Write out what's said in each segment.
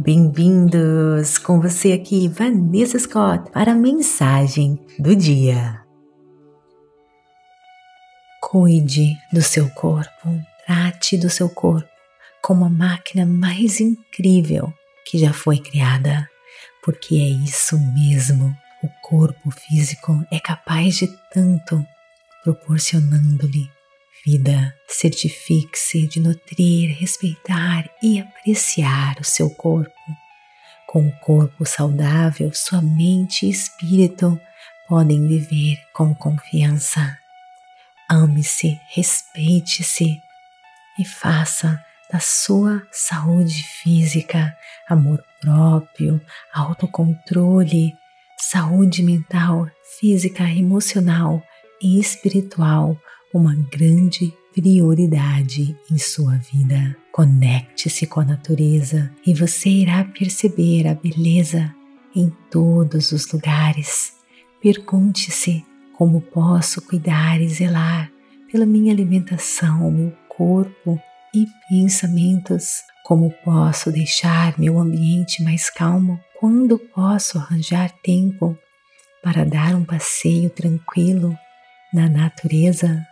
Bem-vindos com você aqui, Vanessa Scott, para a mensagem do dia. Cuide do seu corpo, trate do seu corpo como a máquina mais incrível que já foi criada, porque é isso mesmo. O corpo físico é capaz de tanto, proporcionando-lhe vida, certifique-se de nutrir, respeitar e apreciar o seu corpo. Com o corpo saudável, sua mente e espírito podem viver com confiança. Ame-se, respeite-se e faça da sua saúde física, amor próprio, autocontrole, saúde mental, física, emocional e espiritual uma grande prioridade em sua vida. Conecte-se com a natureza e você irá perceber a beleza em todos os lugares. Pergunte-se como posso cuidar e zelar pela minha alimentação, meu corpo e pensamentos. Como posso deixar meu ambiente mais calmo? Quando posso arranjar tempo para dar um passeio tranquilo na natureza?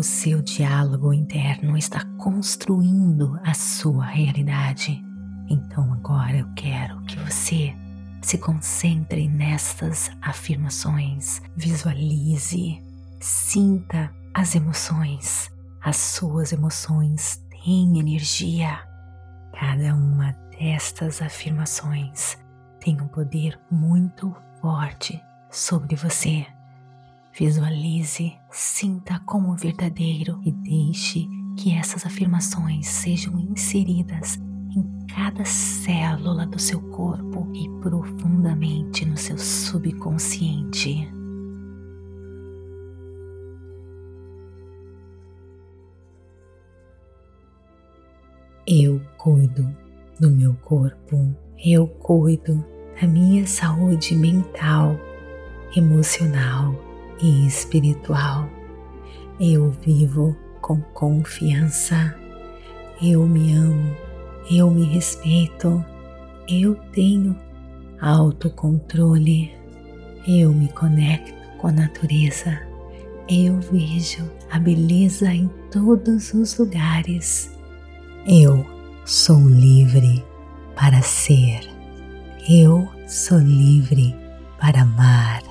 O seu diálogo interno está construindo a sua realidade. Então agora eu quero que você se concentre nestas afirmações, visualize, sinta as emoções. As suas emoções têm energia. Cada uma destas afirmações tem um poder muito forte sobre você. Visualize, sinta como verdadeiro e deixe que essas afirmações sejam inseridas em cada célula do seu corpo e profundamente no seu subconsciente. Eu cuido do meu corpo, eu cuido da minha saúde mental, emocional e espiritual. Eu vivo com confiança. Eu me amo, eu me respeito, eu tenho autocontrole, eu me conecto com a natureza, eu vejo a beleza em todos os lugares. Eu sou livre para ser, eu sou livre para amar.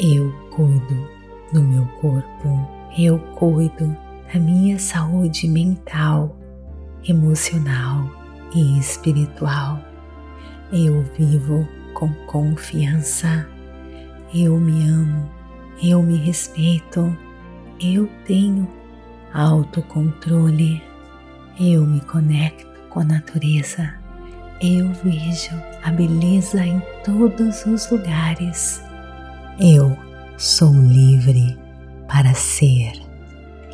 Eu cuido do meu corpo, eu cuido da minha saúde mental, emocional e espiritual. Eu vivo com confiança, eu me amo, eu me respeito, eu tenho autocontrole, eu me conecto com a natureza, eu vejo a beleza em todos os lugares eu sou livre para ser.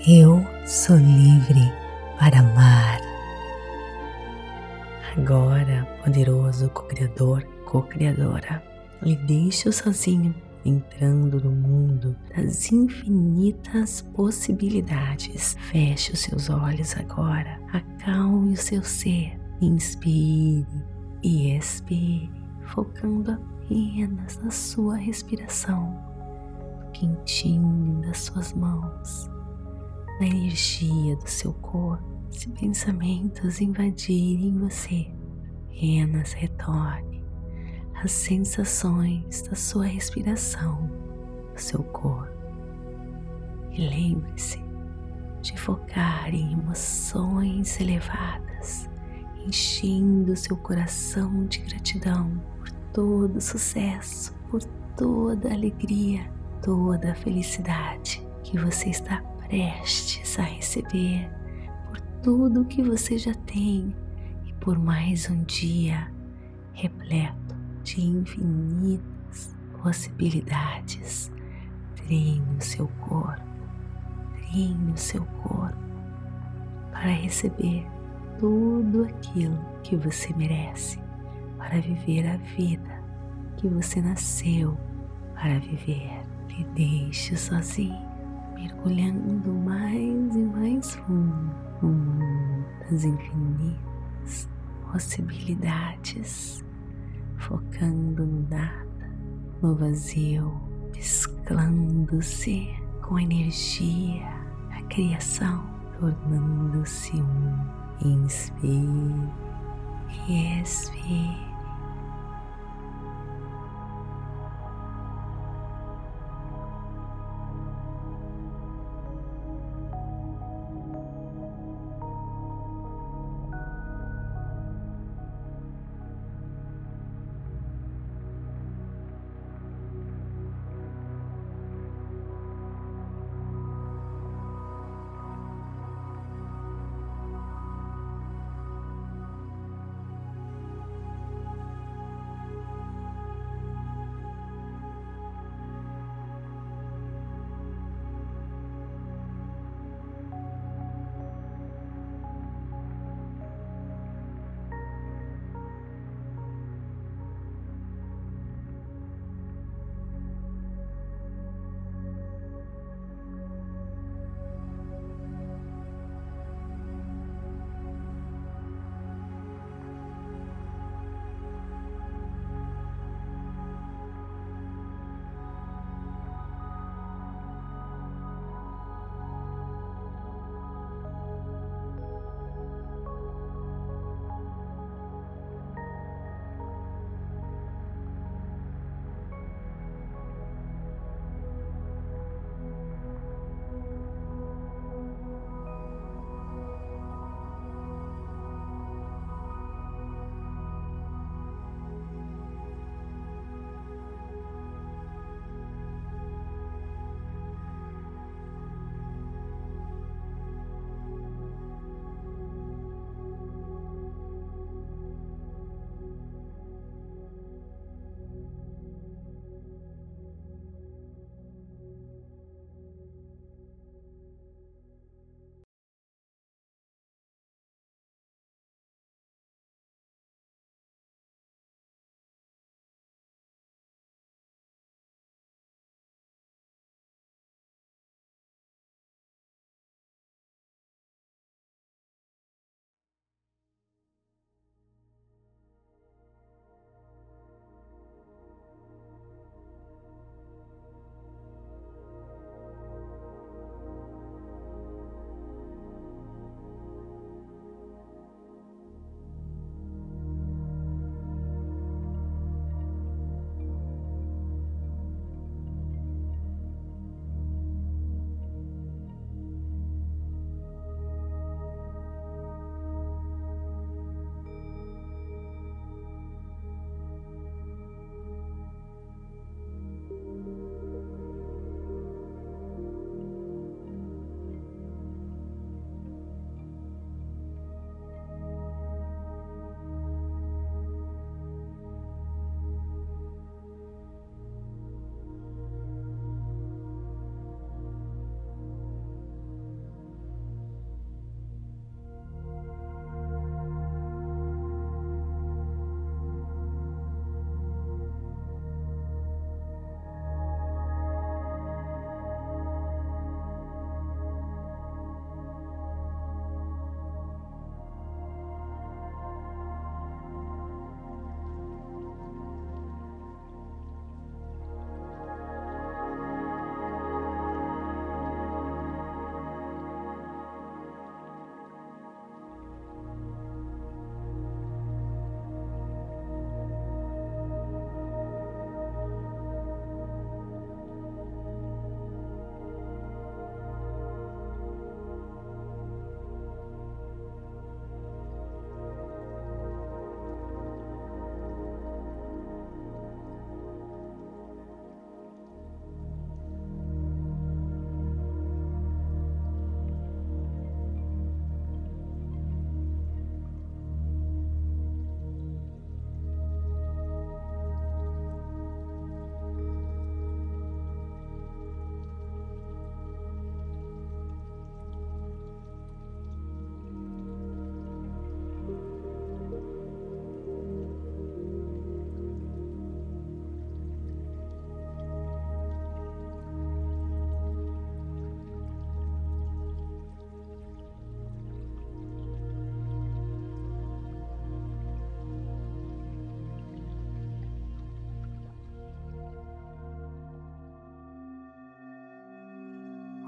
Eu sou livre para amar. Agora, poderoso co-criador, co-criadora, lhe deixo sozinho entrando no mundo das infinitas possibilidades. Feche os seus olhos agora, acalme o seu ser, inspire e expire, focando apenas na sua respiração, quentinho das suas mãos, na energia do seu corpo. Se pensamentos invadirem você, apenas retorne às sensações da sua respiração, do seu corpo. E lembre-se de focar em emoções elevadas, enchendo seu coração de gratidão todo sucesso, por toda alegria, toda felicidade que você está prestes a receber, por tudo que você já tem e por mais um dia repleto de infinitas possibilidades. Treine o seu corpo, treine o seu corpo para receber tudo aquilo que você merece para viver a vida que você nasceu para viver. Me deixe sozinho, mergulhando mais e mais fundo no mundo das infinitas possibilidades, focando no nada, no vazio, mesclando-se com a energia, a criação, tornando-se um. Inspire e expire.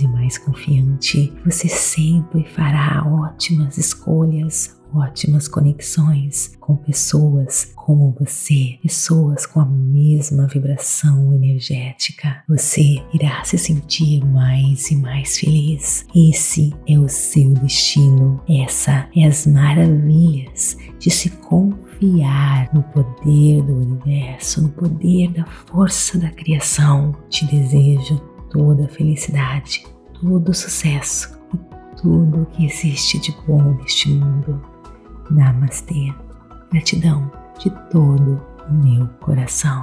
e mais confiante. Você sempre fará ótimas escolhas, ótimas conexões com pessoas como você, pessoas com a mesma vibração energética. Você irá se sentir mais e mais feliz. Esse é o seu destino. Essa é as maravilhas de se confiar no poder do universo, no poder da força da criação. Te desejo toda felicidade, todo o sucesso e tudo o que existe de bom neste mundo. Namastê. Gratidão de todo o meu coração.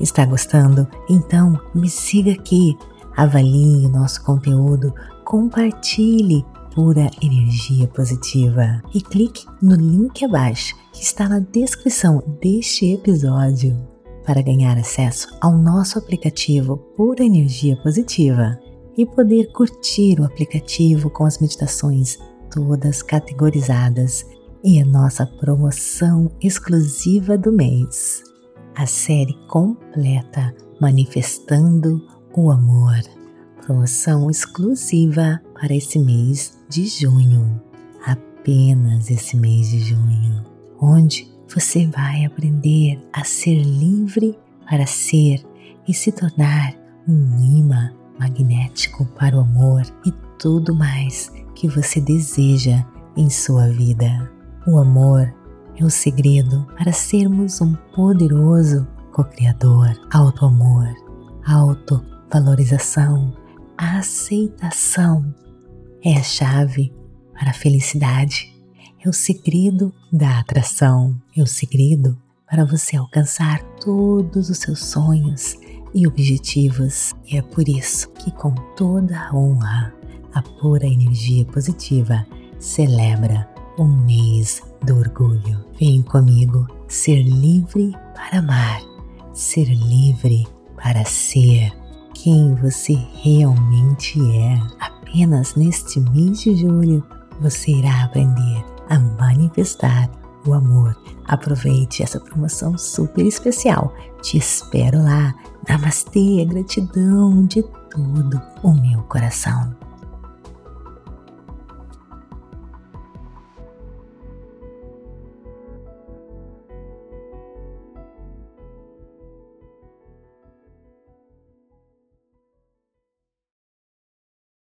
Está gostando? Então me siga aqui, avalie o nosso conteúdo, compartilhe pura energia positiva e clique no link abaixo que está na descrição deste episódio para ganhar acesso ao nosso aplicativo Pura Energia Positiva e poder curtir o aplicativo com as meditações todas categorizadas e a nossa promoção exclusiva do mês, a série completa Manifestando o Amor. Promoção exclusiva para esse mês de junho, apenas esse mês de junho, onde você vai aprender a ser livre para ser e se tornar um imã magnético para o amor e tudo mais que você deseja em sua vida. O amor é o segredo para sermos um poderoso co-criador. Auto-amor, auto-valorização, aceitação é a chave para a felicidade. É o segredo da atração. É o segredo para você alcançar todos os seus sonhos e objetivos. E é por isso que, com toda a honra, a pura energia positiva celebra o mês do orgulho. Vem comigo ser livre para amar, ser livre para ser quem você realmente é. Apenas neste mês de julho você irá aprender manifestar o amor. Aproveite essa promoção super especial. Te espero lá. Namastê, gratidão de todo o meu coração.